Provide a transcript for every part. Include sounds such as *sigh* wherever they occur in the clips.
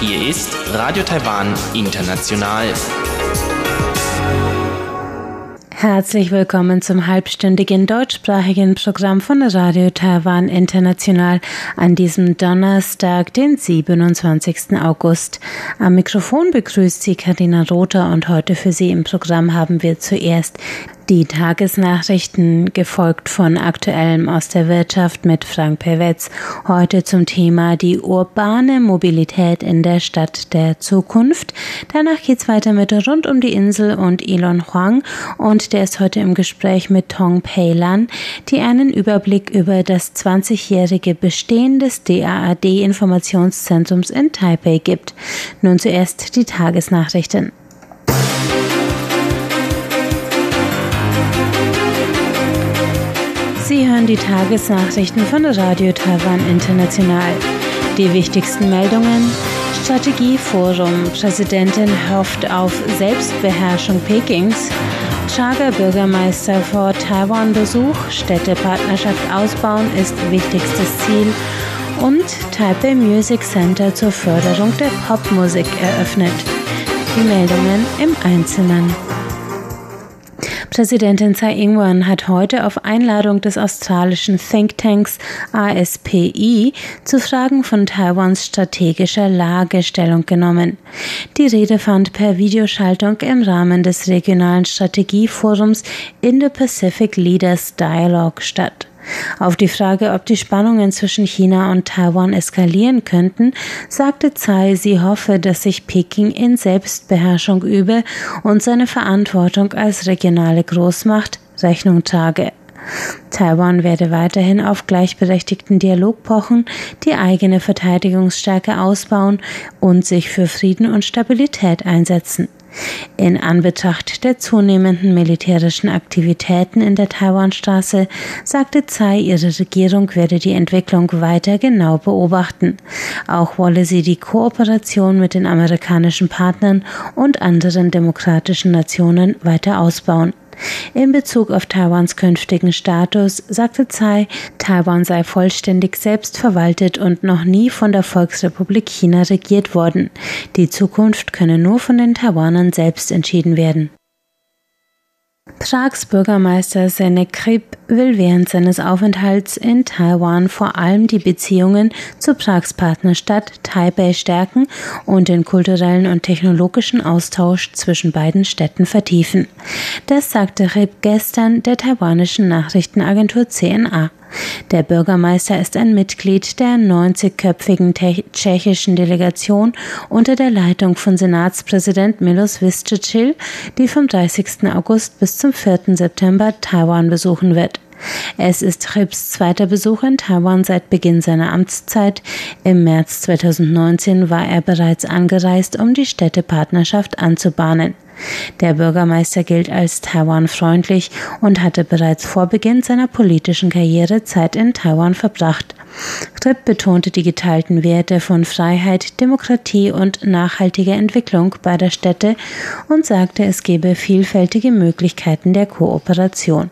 Hier ist Radio Taiwan International. Herzlich willkommen zum halbstündigen deutschsprachigen Programm von Radio Taiwan International an diesem Donnerstag, den 27. August. Am Mikrofon begrüßt Sie Karina Rother und heute für Sie im Programm haben wir zuerst die Tagesnachrichten gefolgt von Aktuellem aus der Wirtschaft mit Frank Pewetz. Heute zum Thema die urbane Mobilität in der Stadt der Zukunft. Danach geht's weiter mit Rund um die Insel und Elon Huang und der ist heute im Gespräch mit Tong Peilan, die einen Überblick über das 20-jährige Bestehen des DAAD-Informationszentrums in Taipei gibt. Nun zuerst die Tagesnachrichten. Hören die Tagesnachrichten von Radio Taiwan International. Die wichtigsten Meldungen. Strategieforum. Präsidentin hofft auf Selbstbeherrschung Pekings. Chaga Bürgermeister vor Taiwan-Besuch. Städtepartnerschaft ausbauen ist wichtigstes Ziel. Und Taipei Music Center zur Förderung der Popmusik eröffnet. Die Meldungen im Einzelnen. Präsidentin Tsai Ing-wen hat heute auf Einladung des australischen Thinktanks ASPI zu Fragen von Taiwans strategischer Lage Stellung genommen. Die Rede fand per Videoschaltung im Rahmen des regionalen Strategieforums Indo-Pacific Leaders Dialogue statt. Auf die Frage, ob die Spannungen zwischen China und Taiwan eskalieren könnten, sagte Tsai, sie hoffe, dass sich Peking in Selbstbeherrschung übe und seine Verantwortung als regionale Großmacht Rechnung trage. Taiwan werde weiterhin auf gleichberechtigten Dialog pochen, die eigene Verteidigungsstärke ausbauen und sich für Frieden und Stabilität einsetzen. In Anbetracht der zunehmenden militärischen Aktivitäten in der Taiwanstraße sagte Tsai, ihre Regierung werde die Entwicklung weiter genau beobachten. Auch wolle sie die Kooperation mit den amerikanischen Partnern und anderen demokratischen Nationen weiter ausbauen. In Bezug auf Taiwans künftigen Status sagte Tsai, Taiwan sei vollständig selbstverwaltet und noch nie von der Volksrepublik China regiert worden. Die Zukunft könne nur von den Taiwanern selbst entschieden werden. Prags Bürgermeister Sene Krip will während seines Aufenthalts in Taiwan vor allem die Beziehungen zu Prags Partnerstadt Taipei stärken und den kulturellen und technologischen Austausch zwischen beiden Städten vertiefen. Das sagte Krip gestern der taiwanischen Nachrichtenagentur CNA. Der Bürgermeister ist ein Mitglied der 90-köpfigen tschechischen Delegation unter der Leitung von Senatspräsident Milos Vystrčil, die vom 30. August bis zum 4. September Taiwan besuchen wird. Es ist Trips zweiter Besuch in Taiwan seit Beginn seiner Amtszeit. Im März 2019 war er bereits angereist, um die Städtepartnerschaft anzubahnen. Der Bürgermeister gilt als Taiwan-freundlich und hatte bereits vor Beginn seiner politischen Karriere Zeit in Taiwan verbracht. Tripp betonte die geteilten Werte von Freiheit, Demokratie und nachhaltiger Entwicklung beider Städte und sagte, es gebe vielfältige Möglichkeiten der Kooperation.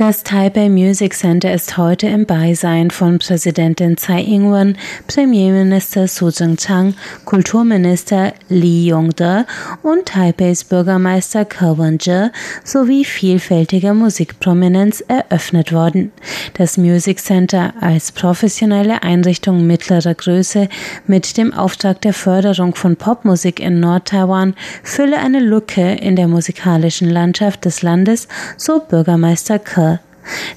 Das Taipei Music Center ist heute im Beisein von Präsidentin Tsai Ing-wen, Premierminister Su Jing-chang, Kulturminister Li Yong-de und Taipeis Bürgermeister Ke Wen-je sowie vielfältiger Musikprominenz eröffnet worden. Das Music Center als professionelle Einrichtung mittlerer Größe mit dem Auftrag der Förderung von Popmusik in Nordtaiwan fülle eine Lücke in der musikalischen Landschaft des Landes, so Bürgermeister Meister Ke.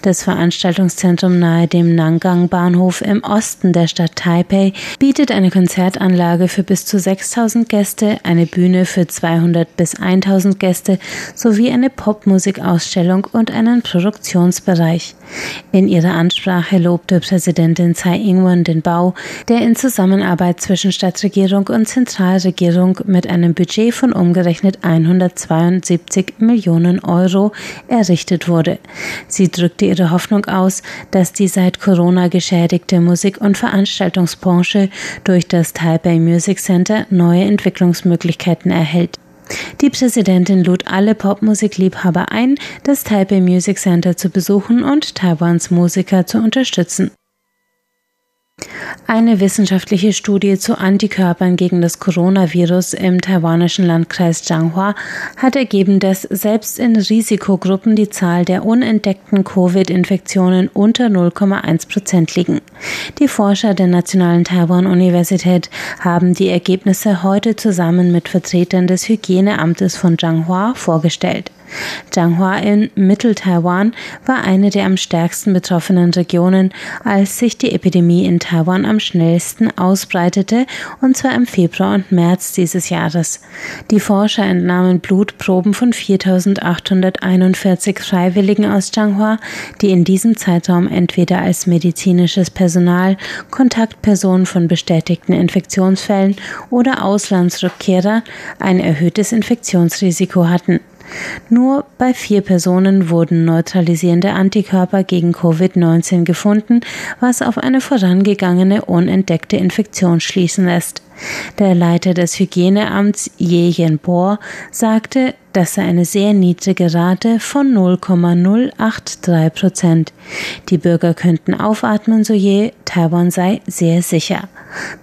Das Veranstaltungszentrum nahe dem Nangang-Bahnhof im Osten der Stadt Taipei bietet eine Konzertanlage für bis zu 6000 Gäste, eine Bühne für 200 bis 1000 Gäste sowie eine Popmusikausstellung und einen Produktionsbereich. In ihrer Ansprache lobte Präsidentin Tsai Ing-wen den Bau, der in Zusammenarbeit zwischen Stadtregierung und Zentralregierung mit einem Budget von umgerechnet 172 Millionen Euro errichtet wurde. Sie drückte ihre Hoffnung aus, dass die seit Corona geschädigte Musik- und Veranstaltungsbranche durch das Taipei Music Center neue Entwicklungsmöglichkeiten erhält. Die Präsidentin lud alle Popmusikliebhaber ein, das Taipei Music Center zu besuchen und Taiwans Musiker zu unterstützen. Eine wissenschaftliche Studie zu Antikörpern gegen das Coronavirus im taiwanischen Landkreis Changhua hat ergeben, dass selbst in Risikogruppen die Zahl der unentdeckten Covid-Infektionen unter 0,1 Prozent liegen. Die Forscher der Nationalen Taiwan-Universität haben die Ergebnisse heute zusammen mit Vertretern des Hygieneamtes von Changhua vorgestellt. Changhua in Mittel-Taiwan war eine der am stärksten betroffenen Regionen, als sich die Epidemie in Taiwan am schnellsten ausbreitete, und zwar im Februar und März dieses Jahres. Die Forscher entnahmen Blutproben von 4.841 Freiwilligen aus Changhua, die in diesem Zeitraum entweder als medizinisches Personal, Kontaktpersonen von bestätigten Infektionsfällen oder Auslandsrückkehrer ein erhöhtes Infektionsrisiko hatten. Nur bei vier Personen wurden neutralisierende Antikörper gegen Covid-19 gefunden, was auf eine vorangegangene unentdeckte Infektion schließen lässt. Der Leiter des Hygieneamts Ye Yenbo sagte, das sei eine sehr niedrige Rate von 0,083 Prozent. Die Bürger könnten aufatmen, so je, Taiwan sei sehr sicher.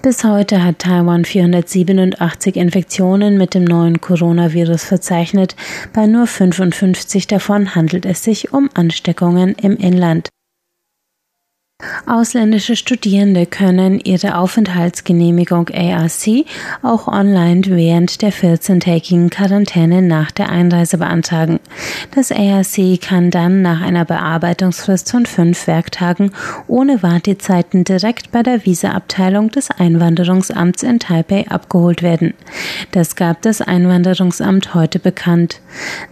Bis heute hat Taiwan 487 Infektionen mit dem neuen Coronavirus verzeichnet. Bei nur 55 davon handelt es sich um Ansteckungen im Inland. Ausländische Studierende können ihre Aufenthaltsgenehmigung ARC auch online während der 14-tägigen Quarantäne nach der Einreise beantragen. Das ARC kann dann nach einer Bearbeitungsfrist von fünf Werktagen ohne Wartezeiten direkt bei der Visaabteilung des Einwanderungsamts in Taipei abgeholt werden. Das gab das Einwanderungsamt heute bekannt.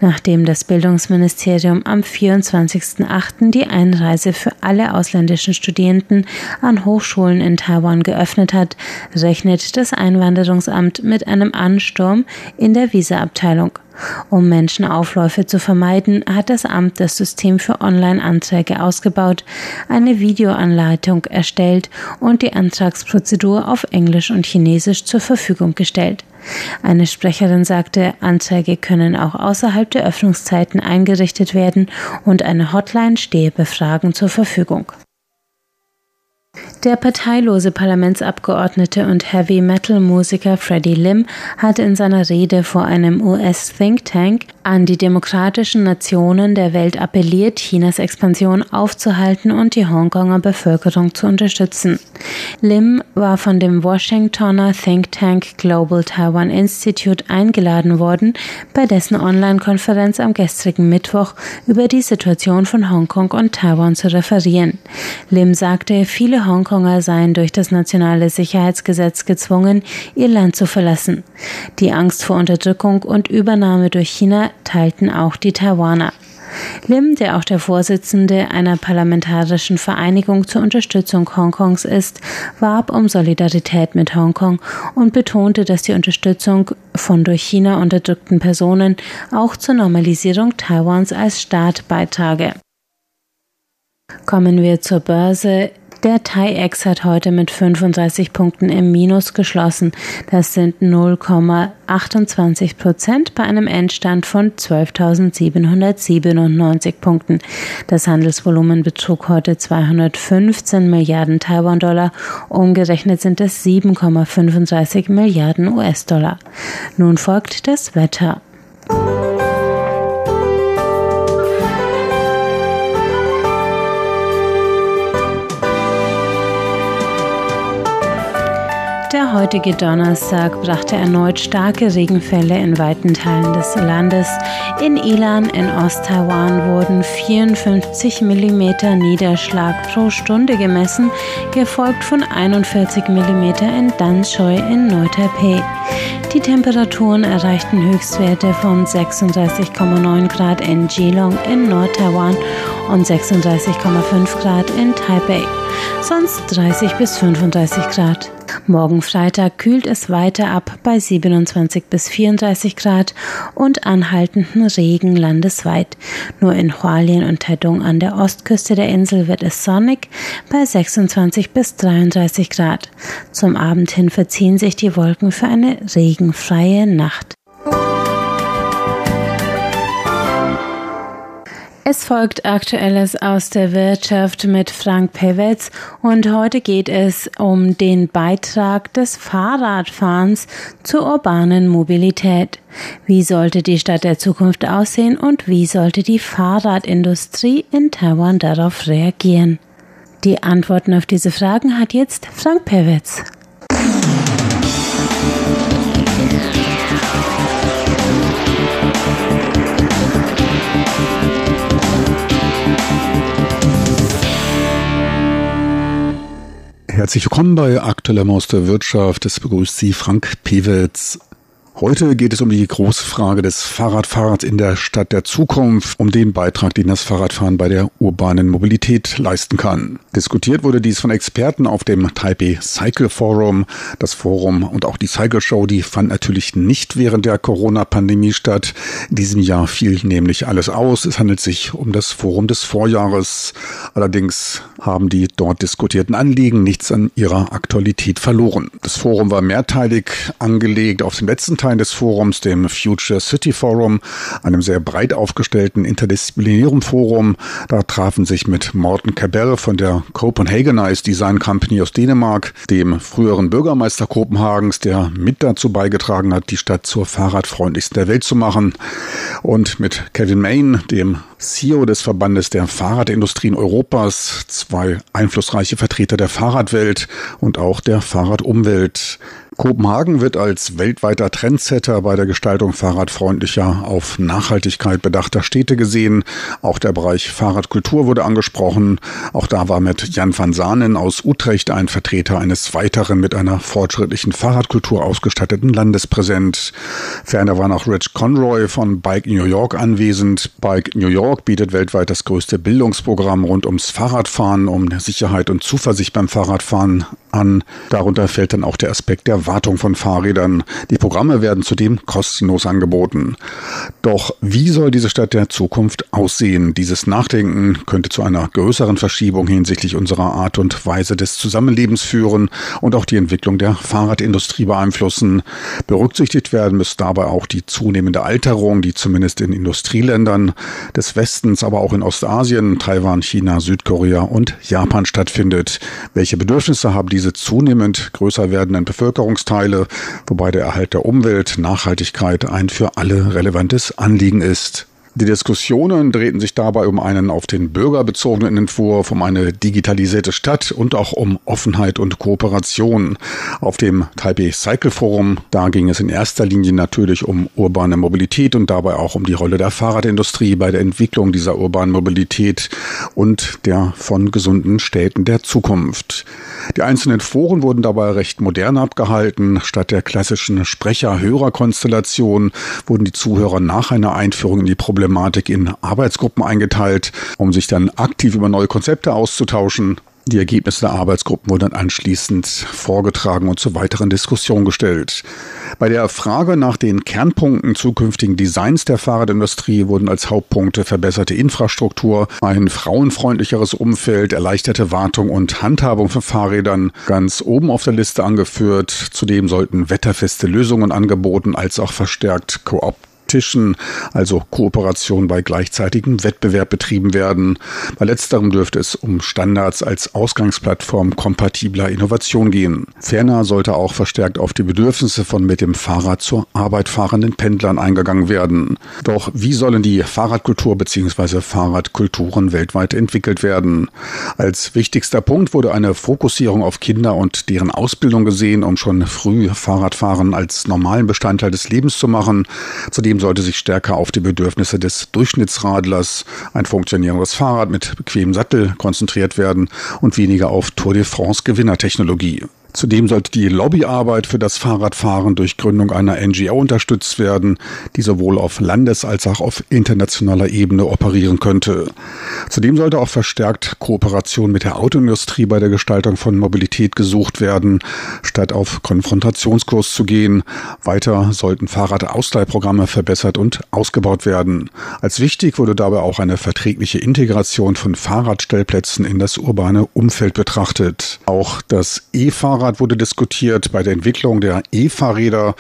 Nachdem das Bildungsministerium am 24.08. die Einreise für alle ausländischen Studierenden an Hochschulen in Taiwan geöffnet hat, rechnet das Einwanderungsamt mit einem Ansturm in der Visaabteilung. Um Menschenaufläufe zu vermeiden, hat das Amt das System für Online-Anträge ausgebaut, eine Videoanleitung erstellt und die Antragsprozedur auf Englisch und Chinesisch zur Verfügung gestellt. Eine Sprecherin sagte, Anträge können auch außerhalb der Öffnungszeiten eingerichtet werden und eine Hotline stehe bei Fragen zur Verfügung. Der parteilose Parlamentsabgeordnete und Heavy Metal Musiker Freddie Lim hat in seiner Rede vor einem US Think Tank an die demokratischen Nationen der Welt appelliert, Chinas Expansion aufzuhalten und die Hongkonger Bevölkerung zu unterstützen. Lim war von dem Washingtoner Think Tank Global Taiwan Institute eingeladen worden, bei dessen Online-Konferenz am gestrigen Mittwoch über die Situation von Hongkong und Taiwan zu referieren. Lim sagte, viele Hongkonger seien durch das nationale Sicherheitsgesetz gezwungen, ihr Land zu verlassen. Die Angst vor Unterdrückung und Übernahme durch China teilten auch die Taiwaner. Lim, der auch der Vorsitzende einer parlamentarischen Vereinigung zur Unterstützung Hongkongs ist, warb um Solidarität mit Hongkong und betonte, dass die Unterstützung von durch China unterdrückten Personen auch zur Normalisierung Taiwans als Staat beitrage. Kommen wir zur Börse. Der TAIEX hat heute mit 35 Punkten im Minus geschlossen. Das sind 0,28 Prozent bei einem Endstand von 12.797 Punkten. Das Handelsvolumen betrug heute 215 Milliarden Taiwan-Dollar. Umgerechnet sind es 7,35 Milliarden US-Dollar. Nun folgt das Wetter. Heutige Donnerstag brachte erneut starke Regenfälle in weiten Teilen des Landes. In Ilan in Ost-Taiwan wurden 54 mm Niederschlag pro Stunde gemessen, gefolgt von 41 mm in Danshui in Neu-Taipei. Die Temperaturen erreichten Höchstwerte von 36,9 Grad in Geelong in Nord-Taiwan und 36,5 Grad in Taipei, sonst 30 bis 35 Grad. Morgen Freitag kühlt es weiter ab bei 27 bis 34 Grad und anhaltenden Regen landesweit. Nur in Hualien und Taidong an der Ostküste der Insel wird es sonnig bei 26 bis 33 Grad. Zum Abend hin verziehen sich die Wolken für eine regenfreie Nacht. Es folgt Aktuelles aus der Wirtschaft mit Frank Pewetz und heute geht es um den Beitrag des Fahrradfahrens zur urbanen Mobilität. Wie sollte die Stadt der Zukunft aussehen und wie sollte die Fahrradindustrie in Taiwan darauf reagieren? Die Antworten auf diese Fragen hat jetzt Frank Pewetz. Herzlich willkommen bei Aktueller Maus der Wirtschaft. Es begrüßt Sie Frank Pewitz. Heute geht es um die große Frage des Fahrradfahrens in der Stadt der Zukunft, um den Beitrag, den das Fahrradfahren bei der urbanen Mobilität leisten kann. Diskutiert wurde dies von Experten auf dem Taipei Cycle Forum. Das Forum und auch die Cycle Show, die fand natürlich nicht während der Corona-Pandemie statt. In diesem Jahr fiel nämlich alles aus. Es handelt sich um das Forum des Vorjahres. Allerdings haben die dort diskutierten Anliegen nichts an ihrer Aktualität verloren. Das Forum war mehrteilig angelegt. Auf dem letzten Teil des Forums, dem Future City Forum, einem sehr breit aufgestellten interdisziplinären Forum. Da trafen sich mit Morten Cabell von der Copenhagenize Design Company aus Dänemark, dem früheren Bürgermeister Kopenhagens, der mit dazu beigetragen hat, die Stadt zur fahrradfreundlichsten der Welt zu machen, und mit Kevin Main, dem CEO des Verbandes der Fahrradindustrien Europas, zwei einflussreiche Vertreter der Fahrradwelt und auch der Fahrradumwelt. Kopenhagen wird als weltweiter Trendsetter bei der Gestaltung fahrradfreundlicher, auf Nachhaltigkeit bedachter Städte gesehen. Auch der Bereich Fahrradkultur wurde angesprochen. Auch da war mit Jan van Saanen aus Utrecht ein Vertreter eines weiteren mit einer fortschrittlichen Fahrradkultur ausgestatteten Landes präsent. Ferner war noch Rich Conroy von Bike New York anwesend. Bike New York bietet weltweit das größte Bildungsprogramm rund ums Fahrradfahren, um Sicherheit und Zuversicht beim Fahrradfahren an. Darunter fällt dann auch der Aspekt der Wartung von Fahrrädern. Die Programme werden zudem kostenlos angeboten. Doch wie soll diese Stadt der Zukunft aussehen? Dieses Nachdenken könnte zu einer größeren Verschiebung hinsichtlich unserer Art und Weise des Zusammenlebens führen und auch die Entwicklung der Fahrradindustrie beeinflussen. Berücksichtigt werden müsste dabei auch die zunehmende Alterung, die zumindest in Industrieländern des Westens, aber auch in Ostasien, Taiwan, China, Südkorea und Japan stattfindet. Welche Bedürfnisse haben diese zunehmend größer werdenden Bevölkerungsteile, wobei der Erhalt der Umwelt, Nachhaltigkeit ein für alle relevantes Anliegen ist. Die Diskussionen drehten sich dabei um einen auf den Bürger bezogenen Entwurf, um eine digitalisierte Stadt und auch um Offenheit und Kooperation. Auf dem Taipei Cycle Forum, da ging es in erster Linie natürlich um urbane Mobilität und dabei auch um die Rolle der Fahrradindustrie bei der Entwicklung dieser urbanen Mobilität und der von gesunden Städten der Zukunft. Die einzelnen Foren wurden dabei recht modern abgehalten. Statt der klassischen Sprecher-Hörer-Konstellation wurden die Zuhörer nach einer Einführung in die Problematik in Arbeitsgruppen eingeteilt, um sich dann aktiv über neue Konzepte auszutauschen die Ergebnisse der Arbeitsgruppen wurden dann anschließend vorgetragen und zur weiteren Diskussion gestellt. Bei der Frage nach den Kernpunkten zukünftigen Designs der Fahrradindustrie wurden als Hauptpunkte verbesserte Infrastruktur, ein frauenfreundlicheres Umfeld, erleichterte Wartung und Handhabung von Fahrrädern ganz oben auf der Liste angeführt. Zudem sollten wetterfeste Lösungen angeboten als auch verstärkt Koop Tischen, also Kooperation bei gleichzeitigem Wettbewerb betrieben werden. Bei letzterem dürfte es um Standards als Ausgangsplattform kompatibler Innovation gehen. Ferner sollte auch verstärkt auf die Bedürfnisse von mit dem Fahrrad zur Arbeit fahrenden Pendlern eingegangen werden. Doch wie sollen die Fahrradkultur bzw. Fahrradkulturen weltweit entwickelt werden? Als wichtigster Punkt wurde eine Fokussierung auf Kinder und deren Ausbildung gesehen, um schon früh Fahrradfahren als normalen Bestandteil des Lebens zu machen. Zudem System sollte sich stärker auf die Bedürfnisse des Durchschnittsradlers, ein funktionierendes Fahrrad mit bequemem Sattel konzentriert werden und weniger auf Tour de France Gewinnertechnologie. Zudem sollte die Lobbyarbeit für das Fahrradfahren durch Gründung einer NGO unterstützt werden, die sowohl auf Landes- als auch auf internationaler Ebene operieren könnte. Zudem sollte auch verstärkt Kooperation mit der Autoindustrie bei der Gestaltung von Mobilität gesucht werden, statt auf Konfrontationskurs zu gehen. Weiter sollten Fahrradausleihprogramme verbessert und ausgebaut werden. Als wichtig wurde dabei auch eine verträgliche Integration von Fahrradstellplätzen in das urbane Umfeld betrachtet. Auch das E-Fahrrad Fahrrad wurde diskutiert. Bei der Entwicklung der E-Fahrräder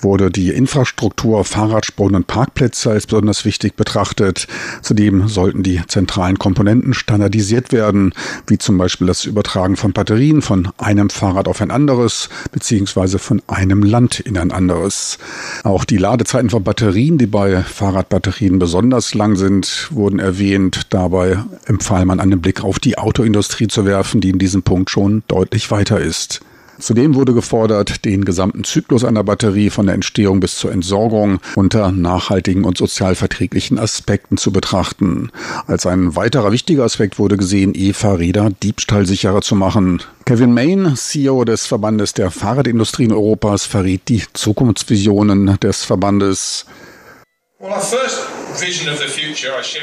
wurde die Infrastruktur, Fahrradspuren und Parkplätze als besonders wichtig betrachtet. Zudem sollten die zentralen Komponenten standardisiert werden, wie zum Beispiel das Übertragen von Batterien von einem Fahrrad auf ein anderes, beziehungsweise von einem Land in ein anderes. Auch die Ladezeiten von Batterien, die bei Fahrradbatterien besonders lang sind, wurden erwähnt. Dabei empfahl man einen Blick auf die Autoindustrie zu werfen, die in diesem Punkt schon deutlich weiter ist. Zudem wurde gefordert, den gesamten Zyklus einer Batterie von der Entstehung bis zur Entsorgung unter nachhaltigen und sozialverträglichen Aspekten zu betrachten. Als ein weiterer wichtiger Aspekt wurde gesehen, E-Fahrräder diebstahlsicherer zu machen. Kevin Main, CEO des Verbandes der Fahrradindustrie in Europas, verriet die Zukunftsvisionen des Verbandes.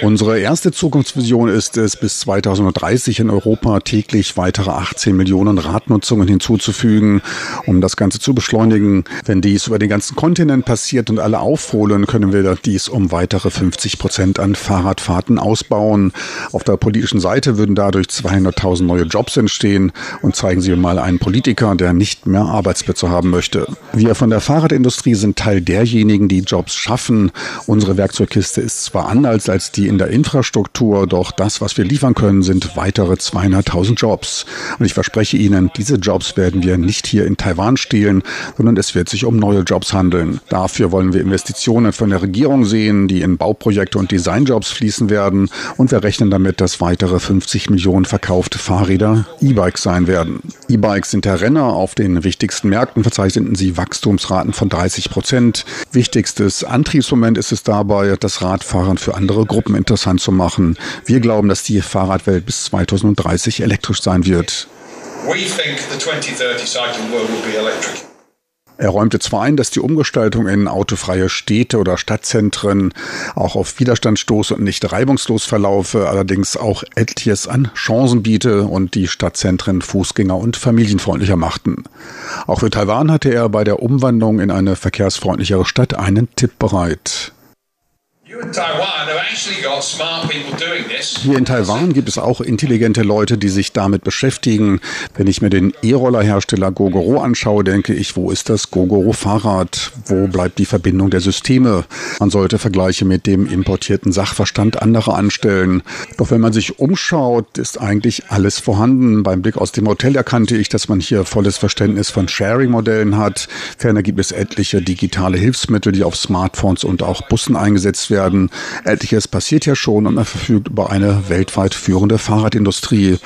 Unsere erste Zukunftsvision ist es, bis 2030 in Europa täglich weitere 18 Millionen Radnutzungen hinzuzufügen, um das Ganze zu beschleunigen. Wenn dies über den ganzen Kontinent passiert und alle aufholen, können wir dies um weitere 50 Prozent an Fahrradfahrten ausbauen. Auf der politischen Seite würden dadurch 200.000 neue Jobs entstehen und zeigen Sie mal einen Politiker, der nicht mehr Arbeitsplätze haben möchte. Wir von der Fahrradindustrie sind Teil derjenigen, die Jobs schaffen Unsere Werkzeugkiste ist zwar anders als die in der Infrastruktur, doch das, was wir liefern können, sind weitere 200.000 Jobs. Und ich verspreche Ihnen, diese Jobs werden wir nicht hier in Taiwan stehlen, sondern es wird sich um neue Jobs handeln. Dafür wollen wir Investitionen von der Regierung sehen, die in Bauprojekte und Designjobs fließen werden. Und wir rechnen damit, dass weitere 50 Millionen verkaufte Fahrräder E-Bikes sein werden. E-Bikes sind der Renner. Auf den wichtigsten Märkten verzeichneten sie Wachstumsraten von 30 Prozent. Wichtigstes Antriebsmoment ist es es dabei, das Radfahren für andere Gruppen interessant zu machen. Wir glauben, dass die Fahrradwelt bis 2030 elektrisch sein wird. Er räumte zwar ein, dass die Umgestaltung in autofreie Städte oder Stadtzentren auch auf Widerstand stoße und nicht reibungslos verlaufe, allerdings auch etliches an Chancen biete und die Stadtzentren fußgänger- und familienfreundlicher machten. Auch für Taiwan hatte er bei der Umwandlung in eine verkehrsfreundlichere Stadt einen Tipp bereit. Hier in Taiwan gibt es auch intelligente Leute, die sich damit beschäftigen. Wenn ich mir den E-Roller-Hersteller Gogoro anschaue, denke ich, wo ist das Gogoro-Fahrrad? Wo bleibt die Verbindung der Systeme? Man sollte Vergleiche mit dem importierten Sachverstand anderer anstellen. Doch wenn man sich umschaut, ist eigentlich alles vorhanden. Beim Blick aus dem Hotel erkannte ich, dass man hier volles Verständnis von Sharing-Modellen hat. Ferner gibt es etliche digitale Hilfsmittel, die auf Smartphones und auch Bussen eingesetzt werden werden. Etliches passiert ja schon und man verfügt über eine weltweit führende Fahrradindustrie.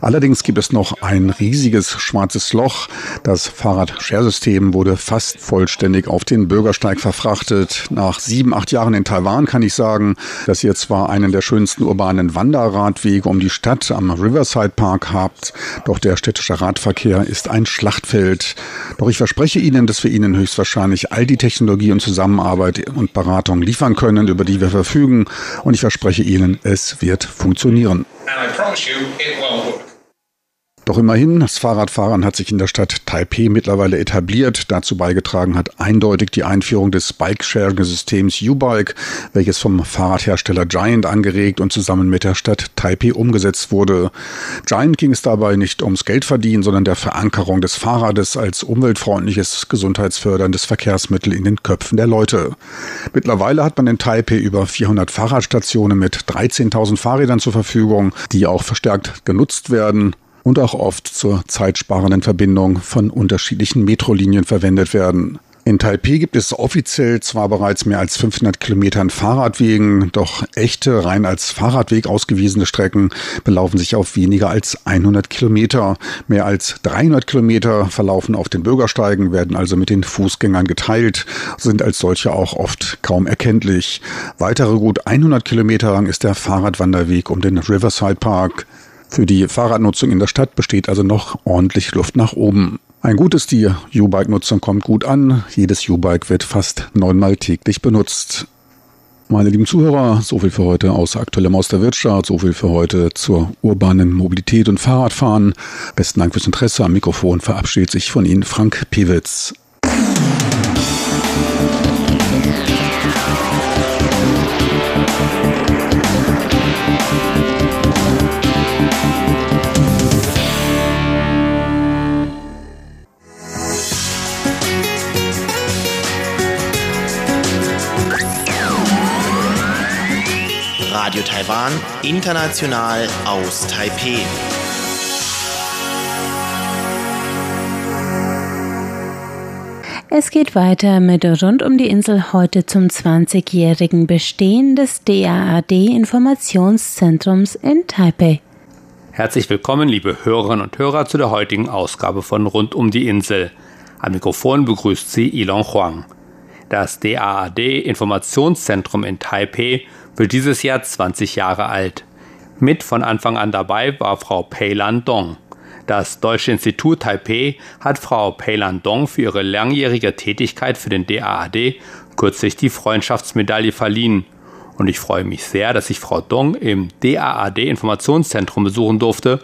Allerdings gibt es noch ein riesiges schwarzes Loch. Das Fahrrad-Share-System wurde fast vollständig auf den Bürgersteig verfrachtet. Nach sieben, acht Jahren in Taiwan kann ich sagen, dass ihr zwar einen der schönsten urbanen Wanderradwege um die Stadt am Riverside Park habt, doch der städtische Radverkehr ist ein Schlachtfeld. Doch ich verspreche Ihnen, dass wir Ihnen höchstwahrscheinlich all die Technologie und Zusammenarbeit und Beratung liefern können, über die wir verfügen. Und ich verspreche Ihnen, es wird funktionieren. Doch immerhin, das Fahrradfahren hat sich in der Stadt Taipei mittlerweile etabliert. Dazu beigetragen hat eindeutig die Einführung des Bike-Sharing-Systems U-Bike, welches vom Fahrradhersteller Giant angeregt und zusammen mit der Stadt Taipei umgesetzt wurde. Giant ging es dabei nicht ums Geldverdienen, sondern der Verankerung des Fahrrades als umweltfreundliches, gesundheitsförderndes Verkehrsmittel in den Köpfen der Leute. Mittlerweile hat man in Taipei über 400 Fahrradstationen mit 13.000 Fahrrädern zur Verfügung, die auch verstärkt genutzt werden und auch oft zur zeitsparenden Verbindung von unterschiedlichen Metrolinien verwendet werden. In Taipei gibt es offiziell zwar bereits mehr als 500 Kilometer an Fahrradwegen, doch echte, rein als Fahrradweg ausgewiesene Strecken belaufen sich auf weniger als 100 Kilometer. Mehr als 300 Kilometer verlaufen auf den Bürgersteigen, werden also mit den Fußgängern geteilt, sind als solche auch oft kaum erkenntlich. Weitere gut 100 Kilometer lang ist der Fahrradwanderweg um den Riverside Park. Für die Fahrradnutzung in der Stadt besteht also noch ordentlich Luft nach oben. Ein gutes, die U-Bike-Nutzung kommt gut an. Jedes U-Bike wird fast neunmal täglich benutzt. Meine lieben Zuhörer, so viel für heute aus aktuellem aus der Wirtschaft, so viel für heute zur urbanen Mobilität und Fahrradfahren. Besten Dank fürs Interesse. Am Mikrofon verabschiedet sich von Ihnen Frank Pewitz. Taiwan, international aus Taipeh. Es geht weiter mit Rund um die Insel heute zum 20-jährigen Bestehen des DAAD-Informationszentrums in Taipei. Herzlich willkommen, liebe Hörerinnen und Hörer, zu der heutigen Ausgabe von Rund um die Insel. Am Mikrofon begrüßt Sie Ilon Huang. Das DAAD-Informationszentrum in Taipei wird dieses Jahr 20 Jahre alt. Mit von Anfang an dabei war Frau Pei Lan Dong. Das Deutsche Institut Taipei hat Frau Peilan Dong für ihre langjährige Tätigkeit für den DAAD kürzlich die Freundschaftsmedaille verliehen. Und ich freue mich sehr, dass ich Frau Dong im DAAD Informationszentrum besuchen durfte,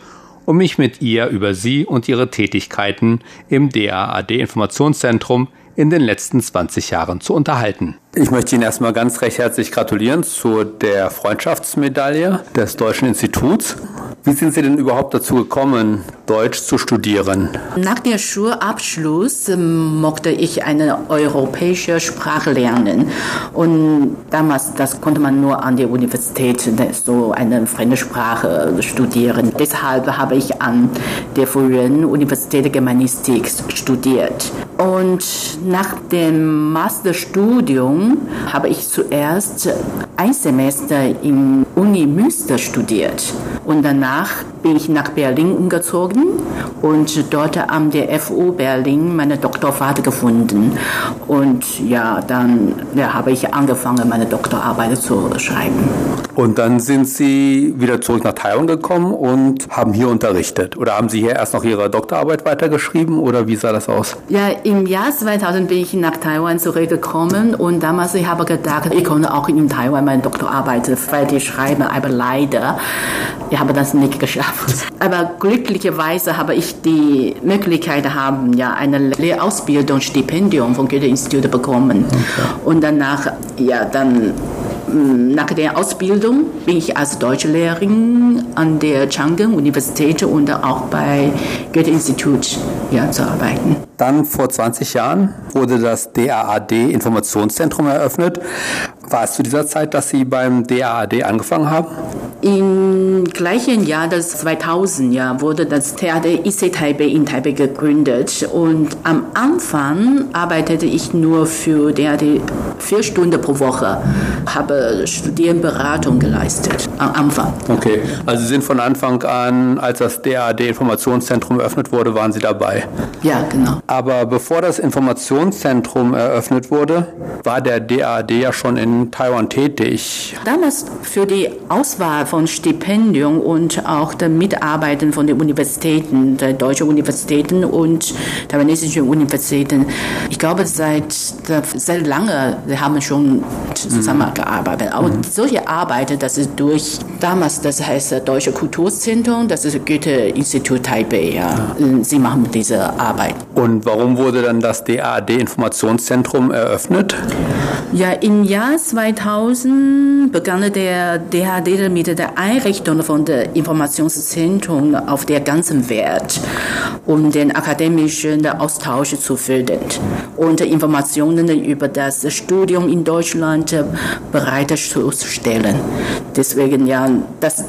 um mich mit ihr über sie und ihre Tätigkeiten im DAAD Informationszentrum in den letzten 20 Jahren zu unterhalten. Ich möchte Ihnen erstmal ganz recht herzlich gratulieren zu der Freundschaftsmedaille des Deutschen Instituts. Wie sind Sie denn überhaupt dazu gekommen, Deutsch zu studieren? Nach der Schulabschluss ähm, mochte ich eine europäische Sprache lernen. Und damals, das konnte man nur an der Universität ne, so eine fremde Sprache studieren. Deshalb habe ich an der frühen Universität Germanistik studiert. Und nach dem Masterstudium habe ich zuerst ein Semester in Uni Münster studiert. Und danach bin ich nach Berlin umgezogen und dort am der FU Berlin meine Doktorarbeit gefunden. Und ja, dann ja, habe ich angefangen, meine Doktorarbeit zu schreiben. Und dann sind Sie wieder zurück nach Taiwan gekommen und haben hier unterrichtet. Oder haben Sie hier erst noch Ihre Doktorarbeit weitergeschrieben oder wie sah das aus? Ja, im Jahr 2000 bin ich nach Taiwan zurückgekommen und damals ich habe gedacht, ich konnte auch in Taiwan meine Doktorarbeit fertig schreiben, aber leider, ich habe das nicht geschafft. *laughs* Aber glücklicherweise habe ich die Möglichkeit haben, ja, eine Lehrausbildungsstipendium vom Goethe-Institut bekommen. Okay. Und danach, ja, dann nach der Ausbildung bin ich als Deutschlehrerin an der Chang'an Universität und auch bei Goethe-Institut ja, zu arbeiten. Dann vor 20 Jahren wurde das DAAD Informationszentrum eröffnet. War es zu dieser Zeit, dass Sie beim DAAD angefangen haben? Im gleichen Jahr, das 2000, ja, wurde das Theater IC Taipei in Taipei gegründet. Und am Anfang arbeitete ich nur für DAAD vier Stunden pro Woche, habe Studienberatung geleistet am Anfang. Okay, also Sie sind von Anfang an, als das DAAD Informationszentrum eröffnet wurde, waren Sie dabei? Ja, genau. Aber bevor das Informationszentrum eröffnet wurde, war der DAAD ja schon in Taiwan tätig. Damals für die Auswahl von Stipendium und auch der Mitarbeiten von den Universitäten, der deutschen Universitäten und taiwanesischen Universitäten. Ich glaube, seit sehr lange wir haben schon zusammengearbeitet. Aber mhm. solche Arbeit, das ist durch damals, das heißt Deutsche Kulturzentrum, das ist Goethe-Institut Taipei. Ja. ja. Sie machen diese Arbeit. Und warum wurde dann das DAAD-Informationszentrum eröffnet? Ja, im Jahr 2000 begann der DAAD mit der Einrichtung von der Informationszentrum auf der ganzen Welt, um den akademischen Austausch zu fördern und Informationen über das Studium in Deutschland bereitzustellen. Deswegen ja, das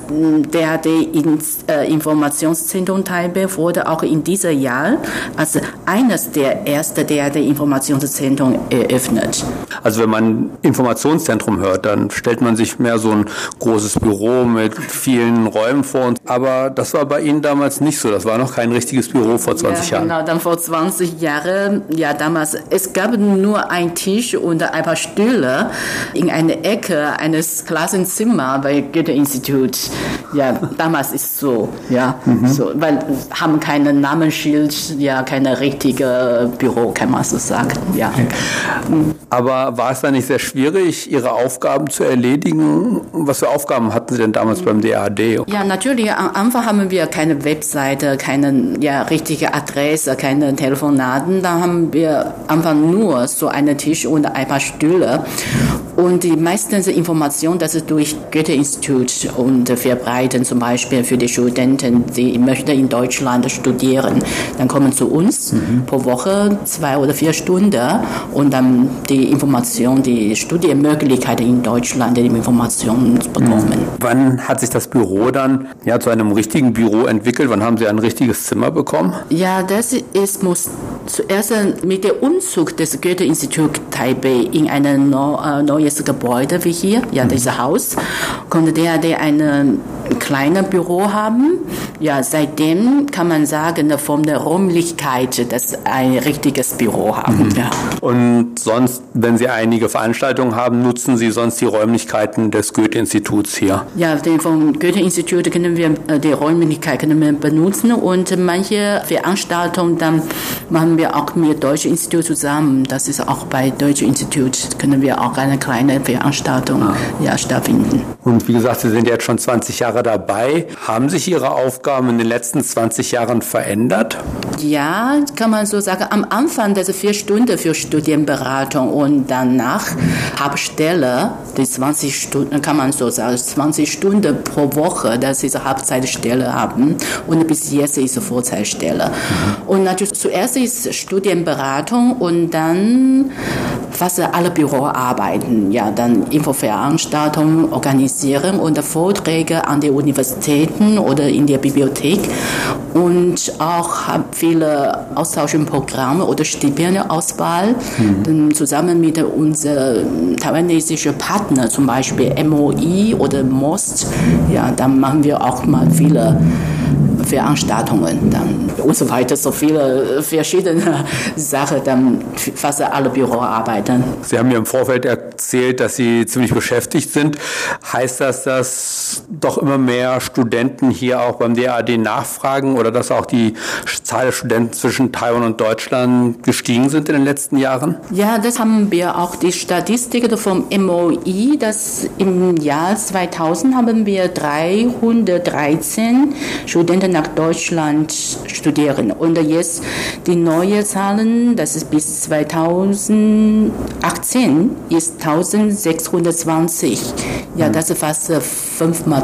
DAAD äh, Informationszentrum Taipei wurde auch in diesem Jahr als eines der ersten DAAD-Informationszentren eröffnet. Also wenn man Informationszentrum hört, dann stellt man sich mehr so ein großes Büro mit vielen Räumen vor uns. Aber das war bei Ihnen damals nicht so. Das war noch kein richtiges Büro vor 20 ja, Jahren. Genau, dann vor 20 Jahren, ja damals, es gab nur einen Tisch und ein paar Stühle in einer Ecke eines Klassenzimmers bei Goethe-Institut. Ja, damals ist es so, ja, mhm. so, weil haben keine Namensschild, ja, keine richtige Büro, kann man so sagen, ja. Aber war es dann nicht sehr schwierig, Ihre Aufgaben zu erledigen? Was für Aufgaben hatten Sie denn damals beim DAD? Ja, natürlich, am Anfang haben wir keine Webseite, keine ja, richtige Adresse, keine Telefonaten. Da haben wir einfach nur so einen Tisch und ein paar Stühle. Und die meisten Informationen, das ist durch Goethe-Institut und verbreiten zum Beispiel für die Studenten, die möchten in Deutschland studieren. Dann kommen zu uns mhm. pro Woche zwei oder vier Stunden und dann die Information, die Studienmöglichkeiten in Deutschland, die Informationen bekommen. Mhm. Wann hat sich das Büro dann ja, zu einem richtigen Büro entwickelt? Wann haben Sie ein richtiges Zimmer bekommen? Ja, das ist, muss zuerst mit dem Umzug des Goethe-Institut Taipei in ein äh, neues Gebäude wie hier, ja, mhm. dieses Haus, konnte der, der ein kleines Büro haben. Ja, seitdem kann man sagen, von der Räumlichkeit, dass ein richtiges Büro haben. Mhm. Ja. Und sonst, wenn Sie einige Veranstaltungen haben, nutzen Sie sonst die Räumlichkeiten des Goethe-Instituts hier? Ja, vom Goethe-Institut können wir äh, die Räumlichkeit können wir benutzen und manche Veranstaltungen dann machen wir auch mit Deutschen Institut zusammen. Das ist auch bei Deutschen Institut können wir auch eine kleine Veranstaltung ah. ja, stattfinden. Und wie gesagt, Sie sind jetzt schon 20 Jahre dabei. Haben sich Ihre Aufgaben in den letzten 20 Jahren verändert? Ja, kann man so sagen. Am Anfang diese vier Stunden für Studienberatung und danach Hauptstelle, die 20 Stunden, kann man so sagen, 20 Stunden pro Woche, dass diese Hauptzeitstelle haben. Und bis jetzt ist es Vorzeitstelle. Mhm. Und natürlich zuerst ist Studienberatung und dann fast alle Büroarbeiten, ja, dann Infoveranstaltungen organisieren und Vorträge an die Universitäten oder in der Bibliothek und auch haben viele Austauschprogramme oder Stipendienauswahl mhm. zusammen mit unseren taiwanesischen Partnern, zum Beispiel MOI oder MOST. Ja, dann machen wir auch mal viele Veranstaltungen dann und so weiter, so viele verschiedene *laughs* Sachen, dann fast alle Büroarbeiten. Sie haben mir im Vorfeld erzählt, dass Sie ziemlich beschäftigt sind. Heißt das, dass doch immer mehr Studenten hier auch beim DAD nachfragen oder dass auch die Zahl der Studenten zwischen Taiwan und Deutschland gestiegen sind in den letzten Jahren? Ja, das haben wir auch die Statistik vom MOI, dass im Jahr 2000 haben wir 313 Studenten nach Deutschland studieren. Und jetzt die neuen Zahlen, das ist bis 2018, ist 1620. Ja, hm. das ist fast fünfmal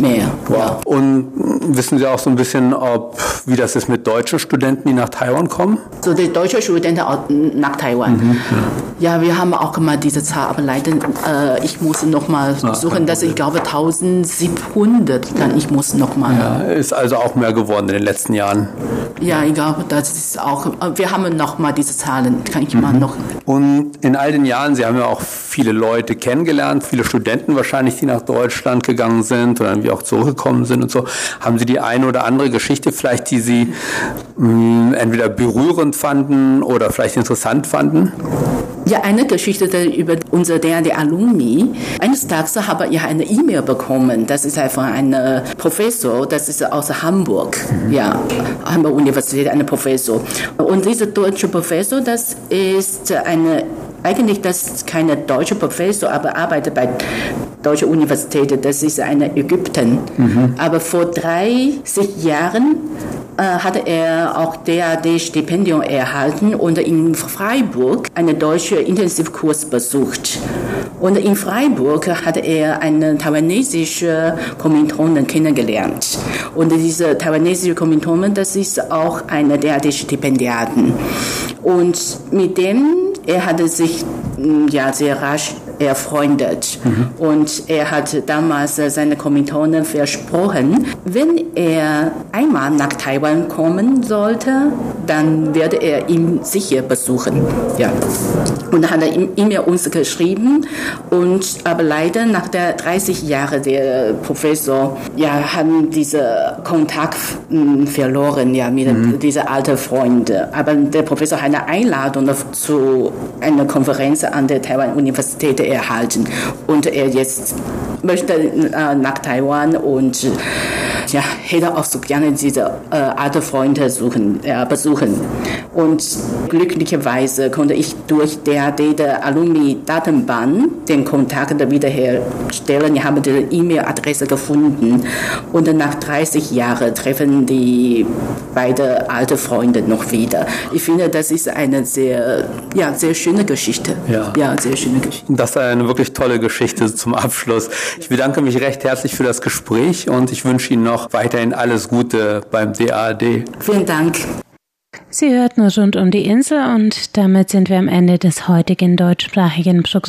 mehr. Wow. Ja. Und wissen Sie auch so ein bisschen, ob wie das ist mit deutschen Studenten, die nach Taiwan kommen? So die deutschen Studenten nach Taiwan. Mhm. Ja. ja. wir haben auch mal diese Zahl, aber leider äh, ich muss noch mal ah, suchen, dass ich glaube 1700. Dann ich muss noch mal. Ja, ist also auch mehr geworden in den letzten Jahren. Ja, ich glaube, das ist auch. Wir haben noch mal diese Zahlen. Kann ich mhm. mal noch. Und in all den Jahren, Sie haben ja auch viele Leute kennengelernt, viele Studenten wahrscheinlich, die nach Deutschland gegangen sind oder irgendwie auch zurückgekommen sind und so. Haben Sie die eine oder andere Geschichte vielleicht, die Sie mh, hm, entweder berührend fanden oder vielleicht interessant fanden? Ja, eine Geschichte über unser DRD Alumni. Eines Tages habe ich eine E-Mail bekommen. Das ist von einem Professor, das ist aus Hamburg. Mhm. Ja, Hamburg Universität, ein Professor. Und dieser deutsche Professor, das ist eine eigentlich das ist keine deutsche Professor, aber arbeitet bei deutscher Universität. Das ist eine Ägypten. Mhm. Aber vor 30 Jahren äh, hatte er auch DAD-Stipendium erhalten und in Freiburg einen deutschen Intensivkurs besucht. Und in Freiburg hatte er einen taiwanesischen Kommilitonen kennengelernt. Und diese taiwanesische Kommilitonen, das ist auch eine DAD-Stipendiaten. Und mit dem, er hatte sich mm, ja sehr rasch erfreundet. Mhm. Und er hat damals seine Kommilitonen versprochen, wenn er einmal nach Taiwan kommen sollte, dann werde er ihn sicher besuchen. Ja. Und dann hat er ihm ja uns geschrieben. Und aber leider nach der 30 Jahre der Professor ja haben diese Kontakt hm, verloren ja mit mhm. diese alten Freunde. Aber der Professor hat eine Einladung zu einer Konferenz an der Taiwan Universität erhalten und er jetzt möchte äh, nach Taiwan und ja, hätte auch so gerne diese äh, alte Freunde suchen, äh, besuchen. Und glücklicherweise konnte ich durch DAD der Alumni-Datenbank den Kontakt wiederherstellen. Ich habe die E-Mail-Adresse gefunden. Und nach 30 Jahren treffen die beiden alte Freunde noch wieder. Ich finde, das ist eine sehr, ja, sehr schöne Geschichte. Ja. ja, sehr schöne Geschichte. Das ist eine wirklich tolle Geschichte zum Abschluss. Ich bedanke mich recht herzlich für das Gespräch und ich wünsche Ihnen noch weiterhin alles Gute beim DAAD. Vielen Dank. Sie hörten rund um die Insel und damit sind wir am Ende des heutigen deutschsprachigen Programms.